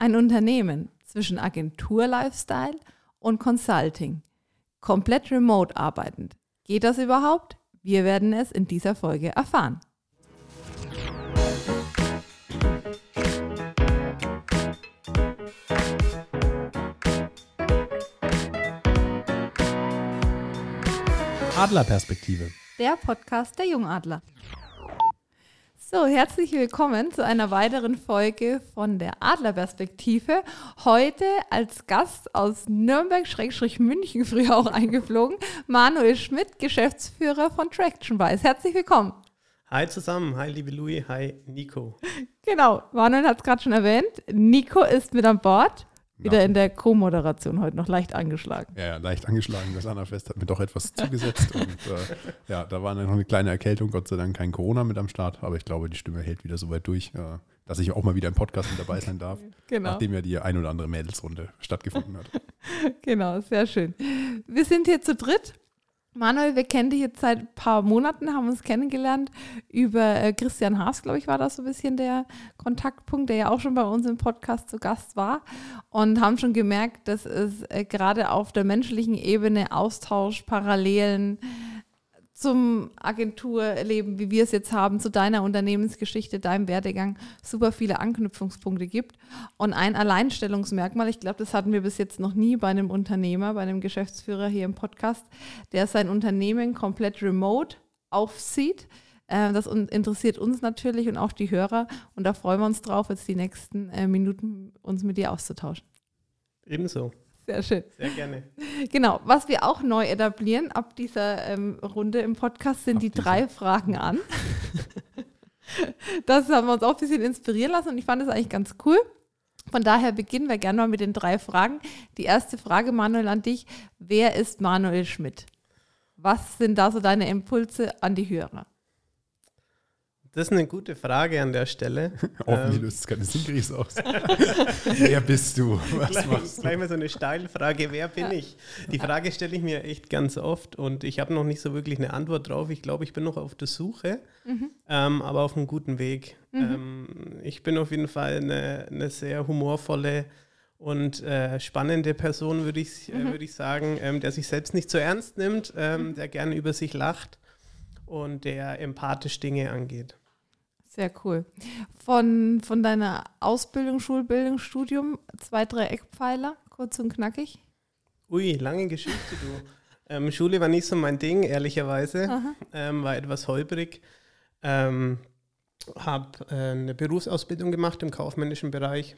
ein Unternehmen zwischen Agentur-Lifestyle und Consulting, komplett remote arbeitend. Geht das überhaupt? Wir werden es in dieser Folge erfahren. Adlerperspektive. Der Podcast der Jungadler. So, herzlich willkommen zu einer weiteren Folge von der Adlerperspektive. Heute als Gast aus Nürnberg-München, früher auch eingeflogen, Manuel Schmidt, Geschäftsführer von Tractionwise. Herzlich willkommen. Hi zusammen, hi liebe Louis, hi Nico. Genau, Manuel hat es gerade schon erwähnt. Nico ist mit an Bord. Wieder in der Co-Moderation heute noch leicht angeschlagen. Ja, leicht angeschlagen. Das Anna-Fest hat mir doch etwas zugesetzt. und äh, ja, da war noch eine kleine Erkältung. Gott sei Dank kein Corona mit am Start. Aber ich glaube, die Stimme hält wieder so weit durch, äh, dass ich auch mal wieder im Podcast mit dabei sein darf. Genau. Nachdem ja die ein oder andere Mädelsrunde stattgefunden hat. genau, sehr schön. Wir sind hier zu dritt. Manuel, wir kennen dich jetzt seit ein paar Monaten, haben uns kennengelernt über äh, Christian Haas, glaube ich, war das so ein bisschen der Kontaktpunkt, der ja auch schon bei uns im Podcast zu Gast war und haben schon gemerkt, dass es äh, gerade auf der menschlichen Ebene Austausch, Parallelen, zum Agenturleben, wie wir es jetzt haben, zu deiner Unternehmensgeschichte, deinem Werdegang, super viele Anknüpfungspunkte gibt. Und ein Alleinstellungsmerkmal, ich glaube, das hatten wir bis jetzt noch nie bei einem Unternehmer, bei einem Geschäftsführer hier im Podcast, der sein Unternehmen komplett remote aufzieht. Äh, das interessiert uns natürlich und auch die Hörer. Und da freuen wir uns drauf, jetzt die nächsten äh, Minuten uns mit dir auszutauschen. Ebenso. Sehr schön. Sehr gerne. Genau, was wir auch neu etablieren ab dieser ähm, Runde im Podcast sind ab die drei Fragen an. das haben wir uns auch ein bisschen inspirieren lassen und ich fand das eigentlich ganz cool. Von daher beginnen wir gerne mal mit den drei Fragen. Die erste Frage, Manuel, an dich. Wer ist Manuel Schmidt? Was sind da so deine Impulse an die Hörer? Das ist eine gute Frage an der Stelle. Hoffentlich ähm, löst es keine Sinkris aus. wer bist du? Was gleich, machst du? Gleich mal so eine steile Frage, wer bin ich? Die Frage stelle ich mir echt ganz oft und ich habe noch nicht so wirklich eine Antwort drauf. Ich glaube, ich bin noch auf der Suche, mhm. ähm, aber auf einem guten Weg. Mhm. Ähm, ich bin auf jeden Fall eine, eine sehr humorvolle und äh, spannende Person, würde ich, äh, mhm. würd ich sagen, ähm, der sich selbst nicht so ernst nimmt, ähm, mhm. der gerne über sich lacht und der empathisch Dinge angeht. Sehr cool. Von, von deiner Ausbildung, Schulbildung, Studium, zwei, drei Eckpfeiler, kurz und knackig? Ui, lange Geschichte, du. ähm, Schule war nicht so mein Ding, ehrlicherweise. Ähm, war etwas holprig. Ähm, habe äh, eine Berufsausbildung gemacht im kaufmännischen Bereich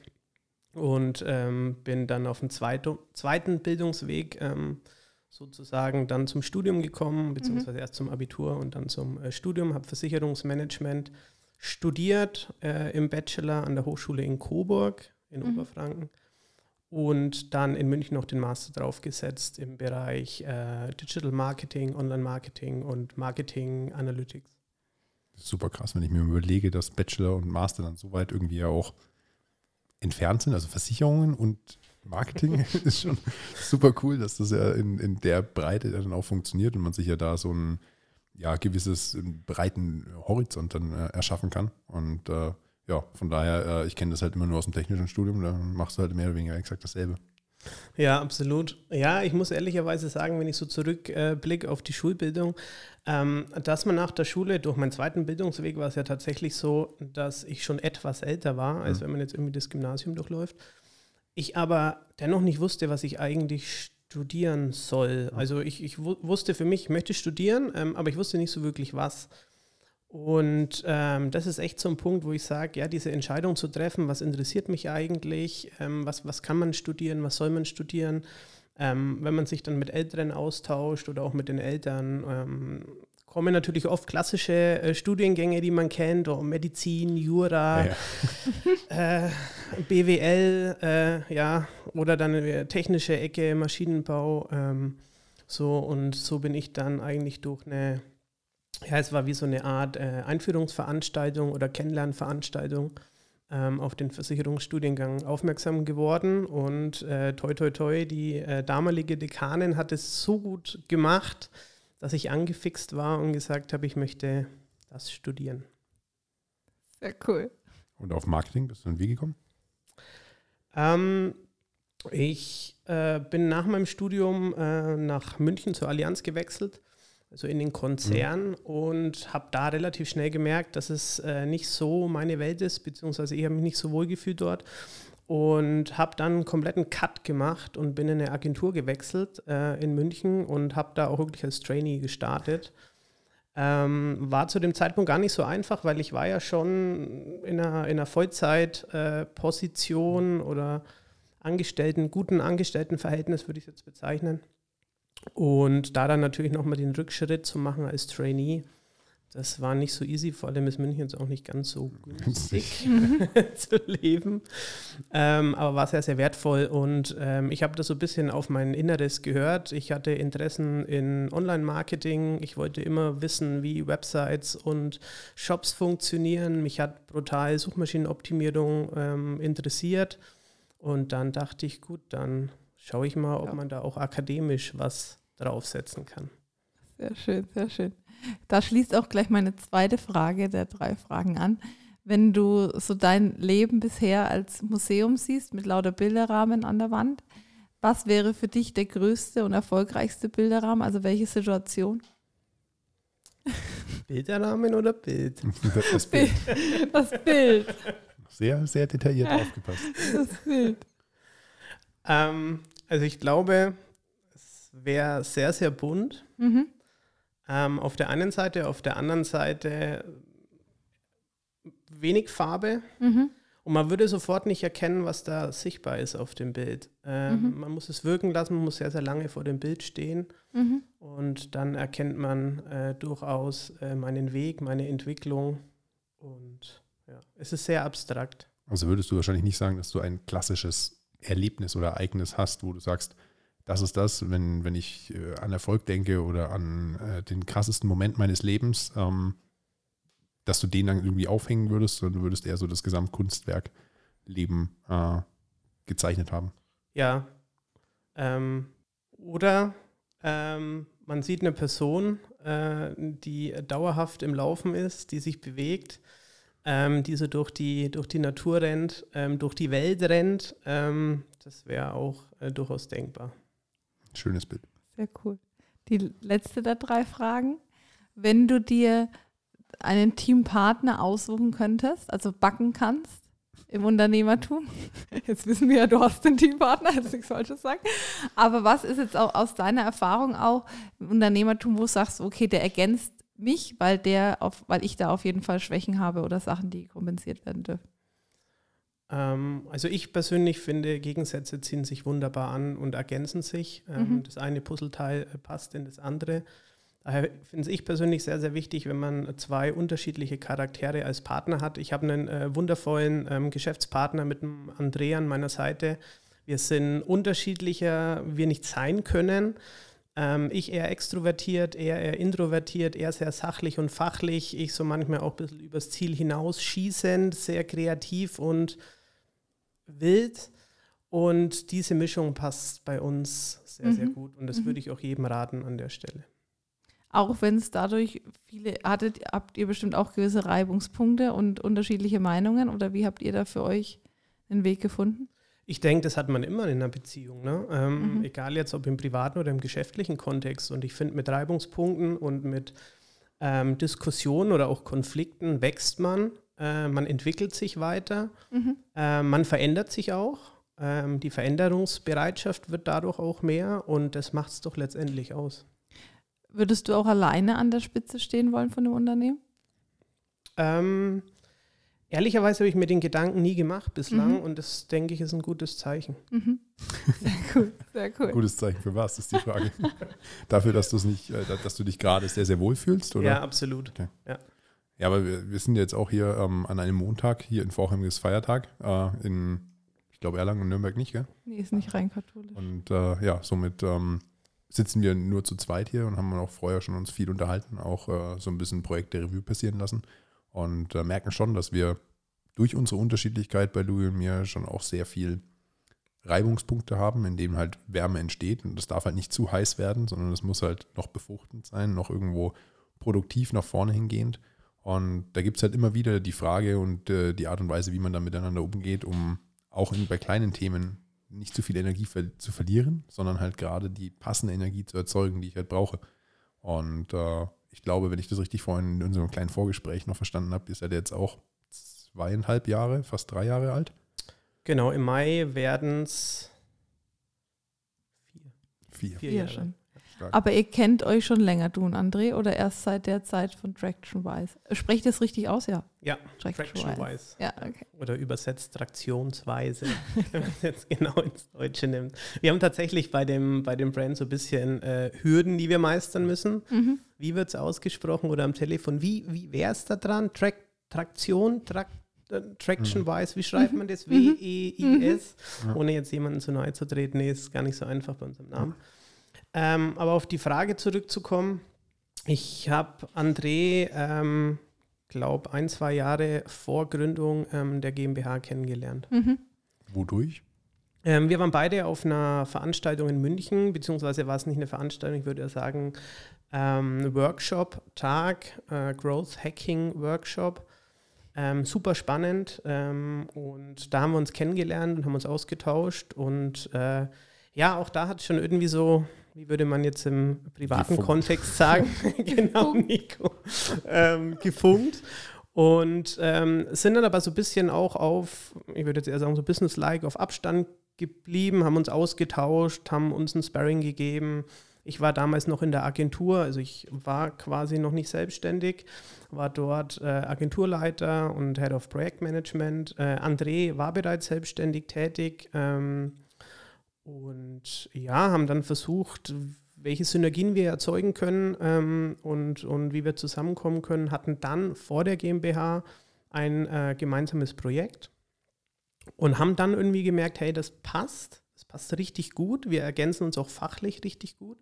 und ähm, bin dann auf dem zweiten, zweiten Bildungsweg ähm, sozusagen dann zum Studium gekommen, beziehungsweise mhm. erst zum Abitur und dann zum äh, Studium, habe Versicherungsmanagement studiert äh, im Bachelor an der Hochschule in Coburg in mhm. Oberfranken und dann in München noch den Master draufgesetzt im Bereich äh, Digital Marketing, Online Marketing und Marketing Analytics. Super krass, wenn ich mir überlege, dass Bachelor und Master dann so weit irgendwie ja auch entfernt sind, also Versicherungen und Marketing ist schon super cool, dass das ja in, in der Breite dann auch funktioniert und man sich ja da so ein ja, gewisses breiten Horizont dann äh, erschaffen kann. Und äh, ja, von daher, äh, ich kenne das halt immer nur aus dem technischen Studium, da machst du halt mehr oder weniger exakt dasselbe. Ja, absolut. Ja, ich muss ehrlicherweise sagen, wenn ich so zurückblicke äh, auf die Schulbildung, ähm, dass man nach der Schule, durch meinen zweiten Bildungsweg war es ja tatsächlich so, dass ich schon etwas älter war, als mhm. wenn man jetzt irgendwie das Gymnasium durchläuft. Ich aber dennoch nicht wusste, was ich eigentlich studieren soll. Also ich, ich wusste für mich, ich möchte studieren, ähm, aber ich wusste nicht so wirklich was. Und ähm, das ist echt so ein Punkt, wo ich sage, ja, diese Entscheidung zu treffen, was interessiert mich eigentlich, ähm, was, was kann man studieren, was soll man studieren, ähm, wenn man sich dann mit Älteren austauscht oder auch mit den Eltern, ähm, kommen natürlich oft klassische äh, Studiengänge, die man kennt, oh, Medizin, Jura, ja. Äh, BWL, äh, ja, oder dann eine technische Ecke, Maschinenbau. Ähm, so und so bin ich dann eigentlich durch eine, ja, es war wie so eine Art äh, Einführungsveranstaltung oder Kennenlernveranstaltung ähm, auf den Versicherungsstudiengang aufmerksam geworden und äh, toi toi toi, die äh, damalige Dekanin hat es so gut gemacht, dass ich angefixt war und gesagt habe, ich möchte das studieren. Sehr cool. Und auf Marketing bist du dann wie gekommen? Ähm, ich äh, bin nach meinem Studium äh, nach München zur Allianz gewechselt, also in den Konzern mhm. und habe da relativ schnell gemerkt, dass es äh, nicht so meine Welt ist, beziehungsweise ich habe mich nicht so wohl gefühlt dort und habe dann einen kompletten Cut gemacht und bin in eine Agentur gewechselt äh, in München und habe da auch wirklich als Trainee gestartet. Ähm, war zu dem Zeitpunkt gar nicht so einfach, weil ich war ja schon in einer, in einer Vollzeitposition äh, oder Angestellten, guten Angestelltenverhältnis würde ich jetzt bezeichnen. Und da dann natürlich nochmal den Rückschritt zu machen als Trainee, das war nicht so easy, vor allem ist München jetzt auch nicht ganz so günstig zu leben. Ähm, aber war sehr, sehr wertvoll und ähm, ich habe das so ein bisschen auf mein Inneres gehört. Ich hatte Interessen in Online-Marketing. Ich wollte immer wissen, wie Websites und Shops funktionieren. Mich hat brutal Suchmaschinenoptimierung ähm, interessiert. Und dann dachte ich, gut, dann schaue ich mal, ob ja. man da auch akademisch was draufsetzen kann. Sehr schön, sehr schön. Da schließt auch gleich meine zweite Frage der drei Fragen an. Wenn du so dein Leben bisher als Museum siehst, mit lauter Bilderrahmen an der Wand, was wäre für dich der größte und erfolgreichste Bilderrahmen? Also welche Situation? Bilderrahmen oder Bild? Das Bild. Das Bild. Sehr, sehr detailliert aufgepasst. Das Bild. Ähm, also ich glaube, es wäre sehr, sehr bunt. Mhm. Ähm, auf der einen Seite, auf der anderen Seite wenig Farbe. Mhm. Und man würde sofort nicht erkennen, was da sichtbar ist auf dem Bild. Ähm, mhm. Man muss es wirken lassen, man muss sehr, sehr lange vor dem Bild stehen. Mhm. Und dann erkennt man äh, durchaus äh, meinen Weg, meine Entwicklung. Und ja, es ist sehr abstrakt. Also würdest du wahrscheinlich nicht sagen, dass du ein klassisches Erlebnis oder Ereignis hast, wo du sagst, das ist das, wenn, wenn ich äh, an Erfolg denke oder an äh, den krassesten Moment meines Lebens, ähm, dass du den dann irgendwie aufhängen würdest, sondern du würdest eher so das Gesamtkunstwerk Leben äh, gezeichnet haben. Ja. Ähm, oder ähm, man sieht eine Person, äh, die dauerhaft im Laufen ist, die sich bewegt ähm, die so durch die, durch die Natur rennt, ähm, durch die Welt rennt. Ähm, das wäre auch äh, durchaus denkbar. Schönes Bild. Sehr cool. Die letzte der drei Fragen. Wenn du dir einen Teampartner aussuchen könntest, also backen kannst im Unternehmertum. Jetzt wissen wir ja, du hast einen Teampartner, jetzt nichts Falsches sagen. Aber was ist jetzt auch aus deiner Erfahrung auch im Unternehmertum, wo du sagst, okay, der ergänzt mich, weil der auf, weil ich da auf jeden Fall Schwächen habe oder Sachen, die kompensiert werden dürfen? Ähm, also ich persönlich finde, Gegensätze ziehen sich wunderbar an und ergänzen sich. Ähm, mhm. Das eine Puzzleteil äh, passt in das andere. Daher finde ich persönlich sehr, sehr wichtig, wenn man zwei unterschiedliche Charaktere als Partner hat. Ich habe einen äh, wundervollen ähm, Geschäftspartner mit dem Andrea an meiner Seite. Wir sind unterschiedlicher, wir nicht sein können. Ähm, ich eher extrovertiert, er eher introvertiert, er sehr sachlich und fachlich. Ich so manchmal auch ein bisschen übers Ziel hinaus schießend, sehr kreativ und wild. Und diese Mischung passt bei uns sehr, mhm. sehr gut. Und das mhm. würde ich auch jedem raten an der Stelle. Auch wenn es dadurch viele, hattet, habt ihr bestimmt auch gewisse Reibungspunkte und unterschiedliche Meinungen? Oder wie habt ihr da für euch einen Weg gefunden? Ich denke, das hat man immer in einer Beziehung, ne? ähm, mhm. egal jetzt ob im privaten oder im geschäftlichen Kontext. Und ich finde, mit Reibungspunkten und mit ähm, Diskussionen oder auch Konflikten wächst man, äh, man entwickelt sich weiter, mhm. äh, man verändert sich auch. Ähm, die Veränderungsbereitschaft wird dadurch auch mehr und das macht es doch letztendlich aus. Würdest du auch alleine an der Spitze stehen wollen von dem Unternehmen? Ähm, Ehrlicherweise habe ich mir den Gedanken nie gemacht bislang mhm. und das, denke ich, ist ein gutes Zeichen. Mhm. Sehr cool, sehr cool. Gutes Zeichen für was, ist die Frage. Dafür, dass, nicht, äh, dass du dich gerade sehr, sehr wohl fühlst, oder? Ja, absolut. Okay. Ja. Ja, aber wir, wir, sind jetzt auch hier ähm, an einem Montag, hier in Vorheim ist Feiertag, äh, in, ich glaube, Erlangen und Nürnberg nicht, gell? Nee, ist nicht rein katholisch. Und äh, ja, somit ähm, sitzen wir nur zu zweit hier und haben auch vorher schon uns viel unterhalten, auch äh, so ein bisschen Projekte Revue passieren lassen und äh, merken schon, dass wir durch unsere Unterschiedlichkeit bei Louis und mir schon auch sehr viel Reibungspunkte haben, in denen halt Wärme entsteht. Und das darf halt nicht zu heiß werden, sondern es muss halt noch befruchtend sein, noch irgendwo produktiv nach vorne hingehend. Und da gibt es halt immer wieder die Frage und äh, die Art und Weise, wie man da miteinander umgeht, um auch in, bei kleinen Themen nicht zu viel Energie ver zu verlieren, sondern halt gerade die passende Energie zu erzeugen, die ich halt brauche. Und äh, ich glaube, wenn ich das richtig vorhin in unserem kleinen Vorgespräch noch verstanden habe, ist er jetzt auch zweieinhalb Jahre, fast drei Jahre alt. Genau, im Mai werden es vier. Vier, vier Jahre. Schon. Aber ihr kennt euch schon länger, du und André, oder erst seit der Zeit von Traction-Wise? Sprecht das richtig aus, ja? Ja, Traction-Wise. Traction ja, okay. Oder übersetzt Traktionsweise, wenn man es jetzt genau ins Deutsche nimmt. Wir haben tatsächlich bei dem, bei dem Brand so ein bisschen äh, Hürden, die wir meistern müssen. Mhm. Wie wird es ausgesprochen oder am Telefon? Wie, wie wäre es da dran? Track, Traktion, Trak, äh, Traction-wise, wie schreibt man das? Mhm. W-E-I-S? Mhm. Ohne jetzt jemanden zu nahe zu treten. Nee, ist gar nicht so einfach bei unserem Namen. Ähm, aber auf die Frage zurückzukommen, ich habe André, ähm, glaube ein, zwei Jahre vor Gründung ähm, der GmbH kennengelernt. Mhm. Wodurch? Ähm, wir waren beide auf einer Veranstaltung in München, beziehungsweise war es nicht eine Veranstaltung, ich würde ja sagen, ähm, Workshop, Tag, äh, Growth Hacking Workshop. Ähm, super spannend ähm, und da haben wir uns kennengelernt und haben uns ausgetauscht und äh, ja, auch da hat es schon irgendwie so wie würde man jetzt im privaten gefunkt. Kontext sagen, genau, Nico, ähm, gefunkt. Und ähm, sind dann aber so ein bisschen auch auf, ich würde jetzt eher sagen, so business-like, auf Abstand geblieben, haben uns ausgetauscht, haben uns ein Sparring gegeben. Ich war damals noch in der Agentur, also ich war quasi noch nicht selbstständig, war dort äh, Agenturleiter und Head of Projektmanagement. Äh, André war bereits selbstständig tätig. Ähm, und ja, haben dann versucht, welche Synergien wir erzeugen können ähm, und, und wie wir zusammenkommen können, hatten dann vor der GmbH ein äh, gemeinsames Projekt und haben dann irgendwie gemerkt, hey, das passt, das passt richtig gut, wir ergänzen uns auch fachlich richtig gut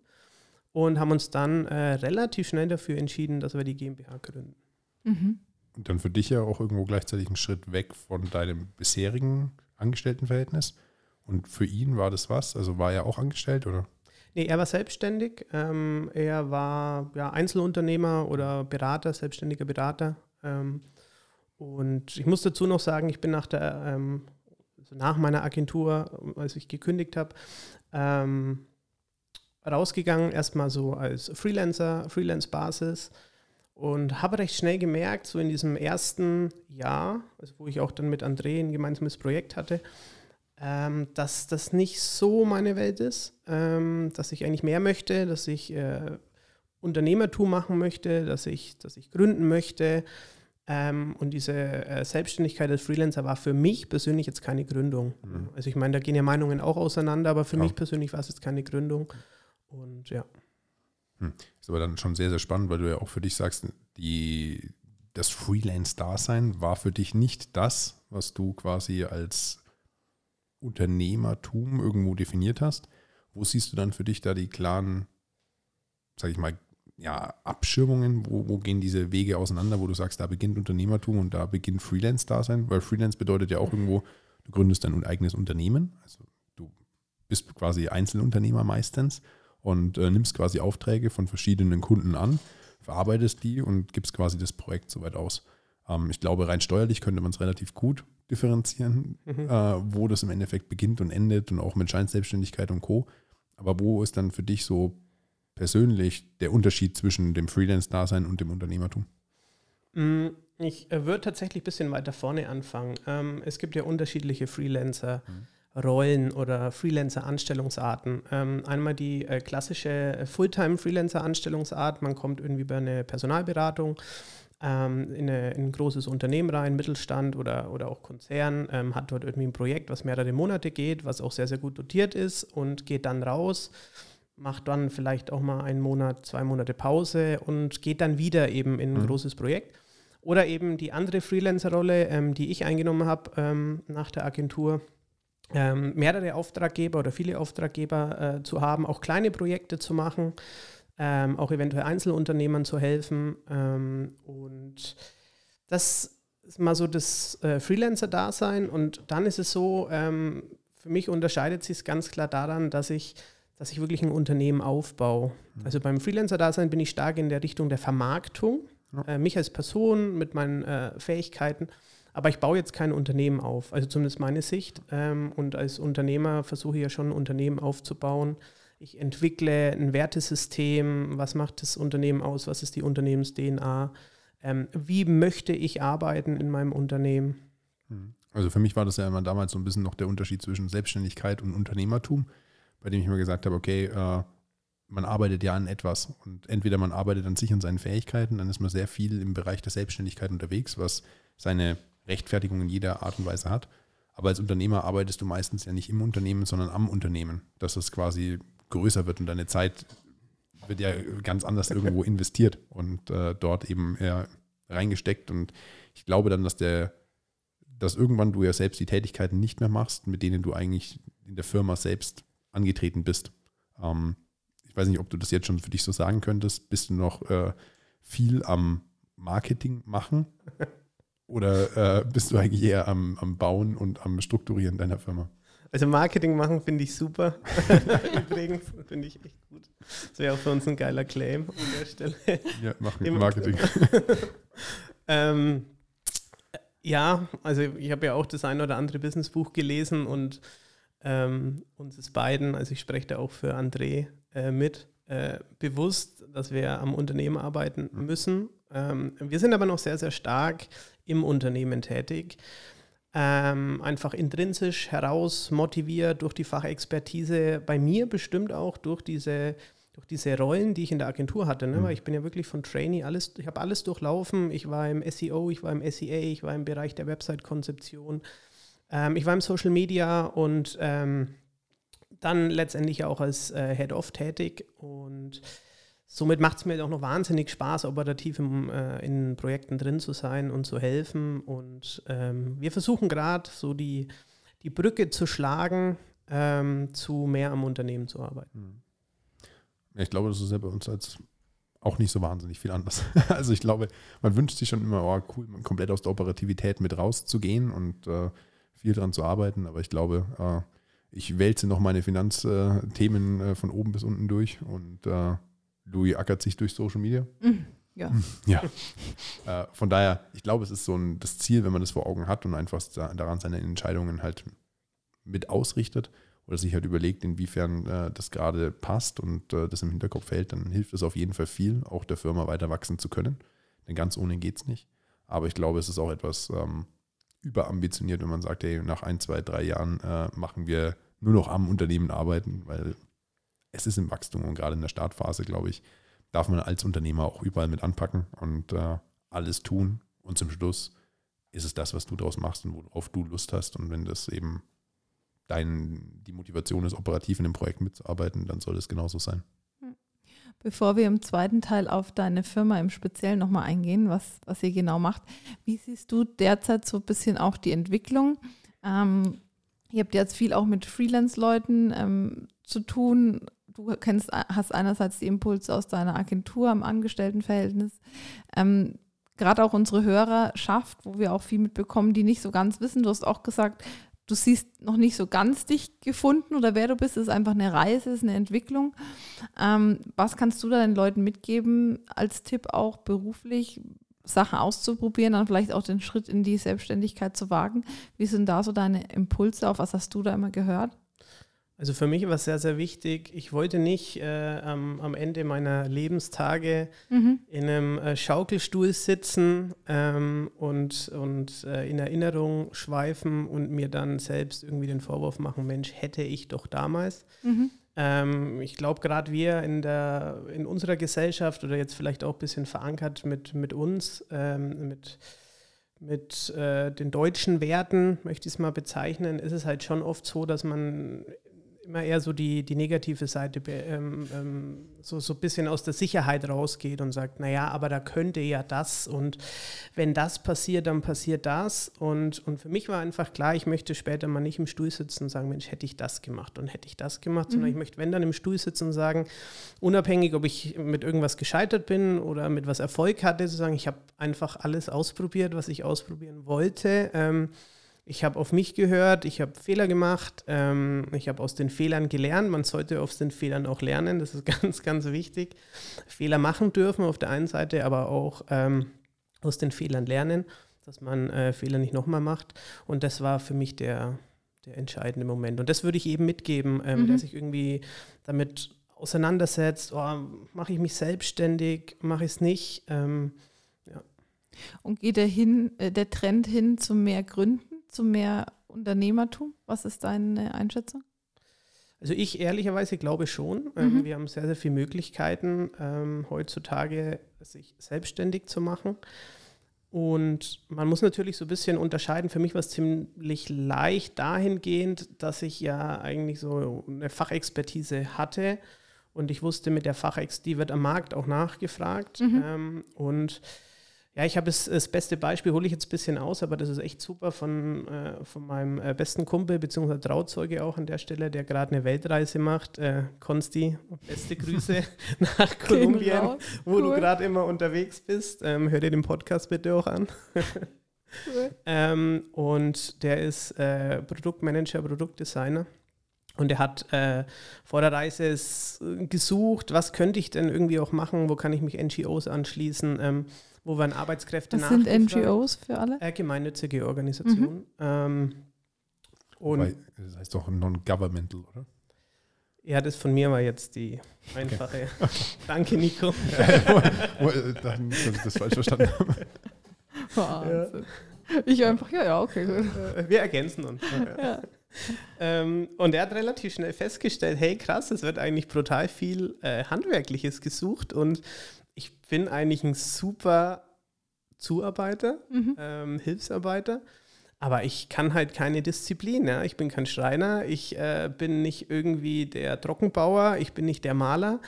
und haben uns dann äh, relativ schnell dafür entschieden, dass wir die GmbH gründen. Mhm. Und dann für dich ja auch irgendwo gleichzeitig ein Schritt weg von deinem bisherigen Angestelltenverhältnis. Und für ihn war das was? Also war er auch angestellt oder? Nee, er war selbstständig. Ähm, er war ja, Einzelunternehmer oder Berater, selbstständiger Berater. Ähm, und ich muss dazu noch sagen, ich bin nach der, ähm, also nach meiner Agentur, als ich gekündigt habe, ähm, rausgegangen, erstmal so als Freelancer, Freelance-Basis und habe recht schnell gemerkt, so in diesem ersten Jahr, also wo ich auch dann mit André ein gemeinsames Projekt hatte, ähm, dass das nicht so meine Welt ist, ähm, dass ich eigentlich mehr möchte, dass ich äh, Unternehmertum machen möchte, dass ich, dass ich gründen möchte. Ähm, und diese äh, Selbstständigkeit als Freelancer war für mich persönlich jetzt keine Gründung. Mhm. Also ich meine, da gehen ja Meinungen auch auseinander, aber für ja. mich persönlich war es jetzt keine Gründung. Und ja. Hm. Ist aber dann schon sehr, sehr spannend, weil du ja auch für dich sagst, die, das Freelance-Dasein war für dich nicht das, was du quasi als Unternehmertum irgendwo definiert hast, wo siehst du dann für dich da die klaren, sag ich mal, ja, Abschirmungen? Wo, wo gehen diese Wege auseinander, wo du sagst, da beginnt Unternehmertum und da beginnt Freelance-Dasein? Weil Freelance bedeutet ja auch irgendwo, du gründest dein eigenes Unternehmen. Also du bist quasi Einzelunternehmer meistens und äh, nimmst quasi Aufträge von verschiedenen Kunden an, verarbeitest die und gibst quasi das Projekt soweit aus. Ähm, ich glaube, rein steuerlich könnte man es relativ gut differenzieren, mhm. äh, wo das im Endeffekt beginnt und endet und auch mit Scheinselbstständigkeit und Co. Aber wo ist dann für dich so persönlich der Unterschied zwischen dem Freelance-Dasein und dem Unternehmertum? Mm, ich äh, würde tatsächlich ein bisschen weiter vorne anfangen. Ähm, es gibt ja unterschiedliche Freelancer-Rollen mhm. oder Freelancer-Anstellungsarten. Ähm, einmal die äh, klassische Fulltime-Freelancer-Anstellungsart. Man kommt irgendwie bei einer Personalberatung ähm, in, eine, in, ein großes Unternehmen rein, Mittelstand oder, oder auch Konzern, ähm, hat dort irgendwie ein Projekt, was mehrere Monate geht, was auch sehr, sehr gut dotiert ist und geht dann raus, macht dann vielleicht auch mal einen Monat, zwei Monate Pause und geht dann wieder eben in ein mhm. großes Projekt. Oder eben die andere Freelancer-Rolle, ähm, die ich eingenommen habe ähm, nach der Agentur, ähm, mehrere Auftraggeber oder viele Auftraggeber äh, zu haben, auch kleine Projekte zu machen ähm, auch eventuell Einzelunternehmern zu helfen. Ähm, und das ist mal so das äh, Freelancer-Dasein. Und dann ist es so, ähm, für mich unterscheidet sich es ganz klar daran, dass ich, dass ich wirklich ein Unternehmen aufbaue. Mhm. Also beim Freelancer-Dasein bin ich stark in der Richtung der Vermarktung, ja. äh, mich als Person mit meinen äh, Fähigkeiten Aber ich baue jetzt kein Unternehmen auf, also zumindest meine Sicht. Ähm, und als Unternehmer versuche ich ja schon ein Unternehmen aufzubauen. Ich entwickle ein Wertesystem. Was macht das Unternehmen aus? Was ist die Unternehmens-DNA? Ähm, wie möchte ich arbeiten in meinem Unternehmen? Hm. Also für mich war das ja immer damals so ein bisschen noch der Unterschied zwischen Selbstständigkeit und Unternehmertum, bei dem ich immer gesagt habe, okay, äh, man arbeitet ja an etwas und entweder man arbeitet an sich und seinen Fähigkeiten, dann ist man sehr viel im Bereich der Selbstständigkeit unterwegs, was seine Rechtfertigung in jeder Art und Weise hat. Aber als Unternehmer arbeitest du meistens ja nicht im Unternehmen, sondern am Unternehmen, dass es quasi größer wird und deine Zeit wird ja ganz anders irgendwo investiert und äh, dort eben eher reingesteckt. Und ich glaube dann, dass der, dass irgendwann du ja selbst die Tätigkeiten nicht mehr machst, mit denen du eigentlich in der Firma selbst angetreten bist. Ähm, ich weiß nicht, ob du das jetzt schon für dich so sagen könntest. Bist du noch äh, viel am Marketing machen? Oder äh, bist du eigentlich eher am, am Bauen und am Strukturieren deiner Firma? Also Marketing machen finde ich super. Übrigens, finde ich echt gut. Das wäre auch für uns ein geiler Claim an der Stelle. Ja, machen Marketing. ähm, ja, also ich habe ja auch das ein oder andere Businessbuch gelesen und ähm, uns ist beiden, also ich spreche da auch für André äh, mit, äh, bewusst, dass wir am Unternehmen arbeiten mhm. müssen. Ähm, wir sind aber noch sehr, sehr stark im Unternehmen tätig ähm, einfach intrinsisch heraus motiviert durch die Fachexpertise, bei mir bestimmt auch durch diese, durch diese Rollen, die ich in der Agentur hatte. Ne? Mhm. Weil ich bin ja wirklich von Trainee, alles, ich habe alles durchlaufen. Ich war im SEO, ich war im SEA, ich war im Bereich der Website-Konzeption, ähm, ich war im Social Media und ähm, dann letztendlich auch als äh, Head-Off tätig und somit macht es mir auch noch wahnsinnig Spaß, operativ im, äh, in Projekten drin zu sein und zu helfen. Und ähm, wir versuchen gerade so die, die Brücke zu schlagen, ähm, zu mehr am Unternehmen zu arbeiten. Hm. Ich glaube, das ist ja bei uns als auch nicht so wahnsinnig viel anders. also ich glaube, man wünscht sich schon immer, oh cool, komplett aus der Operativität mit rauszugehen und äh, viel dran zu arbeiten. Aber ich glaube, äh, ich wälze noch meine Finanzthemen äh, von oben bis unten durch und äh, Louis ackert sich durch Social Media. Mhm. Ja. ja. äh, von daher, ich glaube, es ist so ein, das Ziel, wenn man das vor Augen hat und einfach daran seine Entscheidungen halt mit ausrichtet oder sich halt überlegt, inwiefern äh, das gerade passt und äh, das im Hinterkopf hält, dann hilft es auf jeden Fall viel, auch der Firma weiter wachsen zu können. Denn ganz ohne geht es nicht. Aber ich glaube, es ist auch etwas ähm, überambitioniert, wenn man sagt, hey, nach ein, zwei, drei Jahren äh, machen wir nur noch am Unternehmen arbeiten, weil es ist im Wachstum und gerade in der Startphase, glaube ich, darf man als Unternehmer auch überall mit anpacken und äh, alles tun. Und zum Schluss ist es das, was du daraus machst und worauf du Lust hast. Und wenn das eben dein, die Motivation ist, operativ in dem Projekt mitzuarbeiten, dann soll es genauso sein. Hm. Bevor wir im zweiten Teil auf deine Firma im Speziellen nochmal eingehen, was, was ihr genau macht, wie siehst du derzeit so ein bisschen auch die Entwicklung? Ähm, ihr habt jetzt viel auch mit Freelance-Leuten ähm, zu tun du kennst, hast einerseits die Impulse aus deiner Agentur am Angestelltenverhältnis. Ähm, Gerade auch unsere Hörerschaft, wo wir auch viel mitbekommen, die nicht so ganz wissen. Du hast auch gesagt, du siehst noch nicht so ganz dich gefunden oder wer du bist. Ist einfach eine Reise, ist eine Entwicklung. Ähm, was kannst du da den Leuten mitgeben als Tipp auch beruflich? Sachen auszuprobieren, dann vielleicht auch den Schritt in die Selbstständigkeit zu wagen. Wie sind da so deine Impulse? Auf was hast du da immer gehört? Also für mich war es sehr, sehr wichtig. Ich wollte nicht äh, am, am, Ende meiner Lebenstage mhm. in einem äh, Schaukelstuhl sitzen ähm, und, und äh, in Erinnerung schweifen und mir dann selbst irgendwie den Vorwurf machen, Mensch, hätte ich doch damals. Mhm. Ähm, ich glaube, gerade wir in, der, in unserer Gesellschaft oder jetzt vielleicht auch ein bisschen verankert mit, mit uns, ähm, mit mit äh, den deutschen Werten, möchte ich es mal bezeichnen, ist es halt schon oft so, dass man immer eher so die, die negative Seite ähm, ähm, so, so ein bisschen aus der Sicherheit rausgeht und sagt, naja, aber da könnte ja das und wenn das passiert, dann passiert das. Und, und für mich war einfach klar, ich möchte später mal nicht im Stuhl sitzen und sagen, Mensch, hätte ich das gemacht und hätte ich das gemacht, mhm. sondern ich möchte, wenn dann im Stuhl sitzen und sagen, unabhängig, ob ich mit irgendwas gescheitert bin oder mit was Erfolg hatte, zu sagen, ich habe einfach alles ausprobiert, was ich ausprobieren wollte. Ähm, ich habe auf mich gehört, ich habe Fehler gemacht, ähm, ich habe aus den Fehlern gelernt. Man sollte aus den Fehlern auch lernen, das ist ganz, ganz wichtig. Fehler machen dürfen auf der einen Seite, aber auch ähm, aus den Fehlern lernen. dass man äh, Fehler nicht nochmal macht. Und das war für mich der, der entscheidende Moment. Und das würde ich eben mitgeben, ähm, Mhm. der sich irgendwie damit auseinandersetzt, oh, mache ich mich selbstständig, mache ich es nicht. Ähm, Und geht der, hin, äh, der Trend hin zu mehr Gründen, zu mehr Unternehmertum? Was ist deine Einschätzung? Also ich ehrlicherweise glaube schon. Ähm, Mhm. Wir haben sehr, sehr viele Möglichkeiten ähm, heutzutage, sich selbstständig zu machen. Und man muss natürlich so ein bisschen unterscheiden. Für mich war es ziemlich leicht dahingehend, dass ich ja eigentlich so eine Fachexpertise hatte. Und ich wusste, mit der Fachex, die wird am Markt auch nachgefragt. Mhm. Ähm, und ja, ich habe es, das beste Beispiel, hole ich jetzt ein bisschen aus, aber das ist echt super von, äh, von meinem äh, besten Kumpel, beziehungsweise Trauzeuge auch an der Stelle, der gerade eine Weltreise macht. Äh, Konsti, beste Grüße nach Kolumbien, raus. wo du Cool. gerade immer unterwegs bist. Ähm, hör dir den Podcast bitte auch an. Ähm, und der ist äh, Produktmanager, Produktdesigner. Und er hat äh, vor der Reise gesucht, was könnte ich denn irgendwie auch machen, wo kann ich mich NGOs anschließen, ähm, wo werden Arbeitskräfte Was sind. NGOs für alle? Äh, gemeinnützige Organisation. Ähm, und Wobei, das heißt doch non-governmental, oder? ja, das von mir war jetzt die einfache. Danke, Nico. Dann, dass ich das falsch verstanden habe. Wahnsinn. Ich einfach, ja, ja, okay, gut. Äh, Wir ergänzen uns. Ja. Ähm, und er hat relativ schnell festgestellt, hey krass, es wird eigentlich brutal viel äh, Handwerkliches gesucht und bin eigentlich ein super Zuarbeiter, Mhm. ähm, Hilfsarbeiter, aber ich kann halt keine Disziplin. Ja? Ich bin kein Schreiner, ich äh, bin nicht irgendwie der Trockenbauer, ich bin nicht der Maler.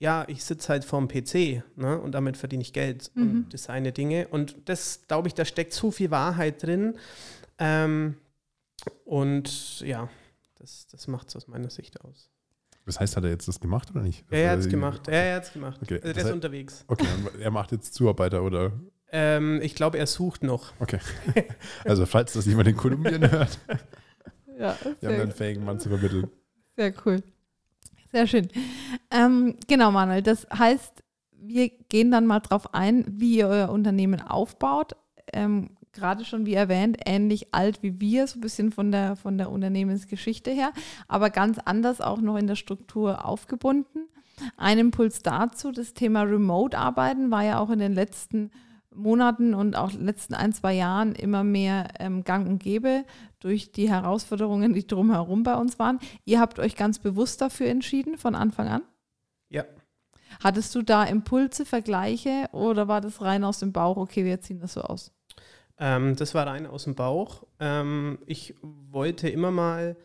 Ja, ich sitze halt vorm PC ne? und damit verdiene ich Geld Mhm. und designe Dinge. Und das, glaube ich, da steckt so viel Wahrheit drin. Ähm, und ja, das, das macht es aus meiner Sicht aus. Das heißt, hat er jetzt das gemacht oder nicht? Ja, er hat es Also, gemacht. Ja, er hat es gemacht. Okay, Also das der ist heißt- unterwegs. Okay, er macht jetzt Zuarbeiter oder. Ähm, ich glaube, er sucht noch. Okay. Also, falls das jemand in Kolumbien hört, Ja, wir haben einen fähigen Mann zu vermitteln. sehr cool. Sehr schön. Ähm, genau, Manuel. Das heißt, wir gehen dann mal drauf ein, wie ihr euer Unternehmen aufbaut. Ähm, Gerade schon, wie erwähnt, ähnlich alt wie wir, so ein bisschen von der, von der Unternehmensgeschichte her, aber ganz anders auch noch in der Struktur aufgebunden. Ein Impuls dazu, das Thema Remote-Arbeiten war ja auch in den letzten Monaten und auch letzten ein, zwei Jahren immer mehr ähm, gang und gäbe durch die Herausforderungen, die drumherum bei uns waren. Ihr habt euch ganz bewusst dafür entschieden von Anfang an? Ja. Hattest du da Impulse, Vergleiche oder war das rein aus dem Bauch, okay, wir ziehen das so aus? Ähm, das war rein aus dem Bauch. Ähm, ich wollte immer mal,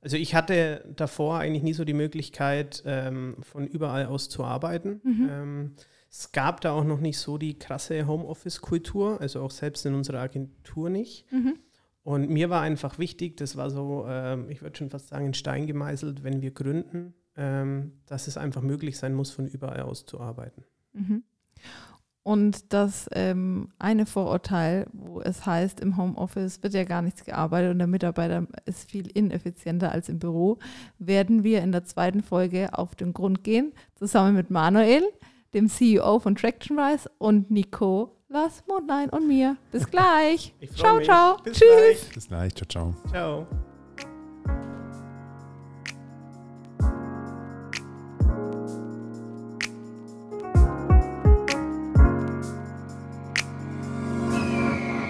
also ich hatte davor eigentlich nie so die Möglichkeit, ähm, von überall aus zu arbeiten. Mhm. Ähm, es gab da auch noch nicht so die krasse Homeoffice-Kultur, also auch selbst in unserer Agentur nicht. Mhm. Und mir war einfach wichtig, das war so, ähm, ich würde schon fast sagen, in Stein gemeißelt, wenn wir gründen, ähm, dass es einfach möglich sein muss, von überall aus zu arbeiten. Mhm. Und das ähm, eine Vorurteil, wo es heißt, im Homeoffice wird ja gar nichts gearbeitet und der Mitarbeiter ist viel ineffizienter als im Büro, werden wir in der zweiten Folge auf den Grund gehen, zusammen mit Manuel, dem CEO von TractionWise und Nico, Lars Mondlein und mir. Bis gleich. Ciao, mich. ciao. Bis Tschüss. Bis gleich. Ciao, ciao. Ciao.